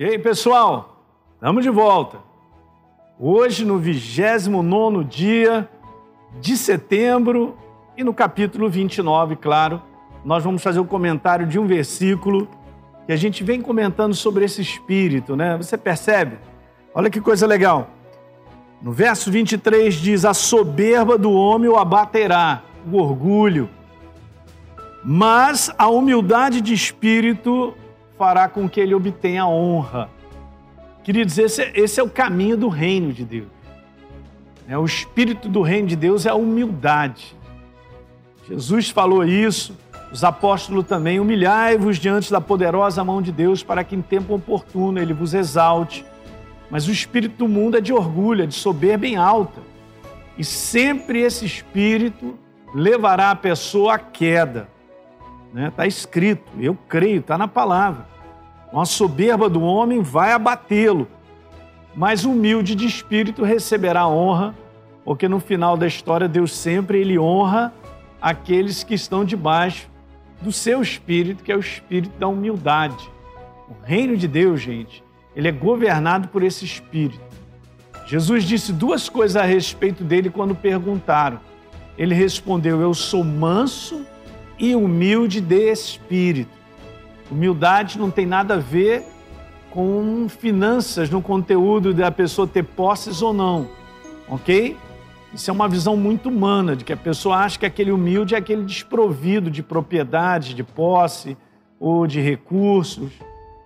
E aí, pessoal? Estamos de volta. Hoje, no 29 dia de setembro e no capítulo 29, claro, nós vamos fazer o um comentário de um versículo que a gente vem comentando sobre esse espírito, né? Você percebe? Olha que coisa legal. No verso 23 diz: A soberba do homem o abaterá, o orgulho, mas a humildade de espírito fará com que ele obtenha honra. Queridos, esse, esse é o caminho do reino de Deus. É, o espírito do reino de Deus é a humildade. Jesus falou isso, os apóstolos também. Humilhai-vos diante da poderosa mão de Deus, para que em tempo oportuno ele vos exalte. Mas o espírito do mundo é de orgulho, é de soberba em alta. E sempre esse espírito levará a pessoa à queda. Está né? Tá escrito, eu creio, está na palavra. Uma soberba do homem vai abatê-lo, mas humilde de espírito receberá honra, porque no final da história Deus sempre ele honra aqueles que estão debaixo do seu espírito, que é o espírito da humildade. O reino de Deus, gente, ele é governado por esse espírito. Jesus disse duas coisas a respeito dele quando perguntaram. Ele respondeu: Eu sou manso e humilde de espírito. Humildade não tem nada a ver com finanças no conteúdo da pessoa ter posses ou não, ok? Isso é uma visão muito humana, de que a pessoa acha que aquele humilde é aquele desprovido de propriedade, de posse ou de recursos.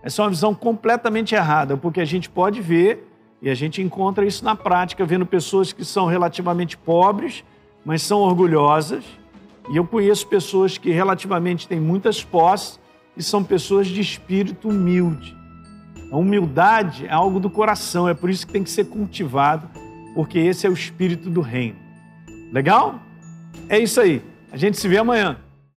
Essa é uma visão completamente errada, porque a gente pode ver, e a gente encontra isso na prática, vendo pessoas que são relativamente pobres, mas são orgulhosas. E eu conheço pessoas que relativamente têm muitas posses, e são pessoas de espírito humilde. A humildade é algo do coração, é por isso que tem que ser cultivado, porque esse é o espírito do reino. Legal? É isso aí. A gente se vê amanhã.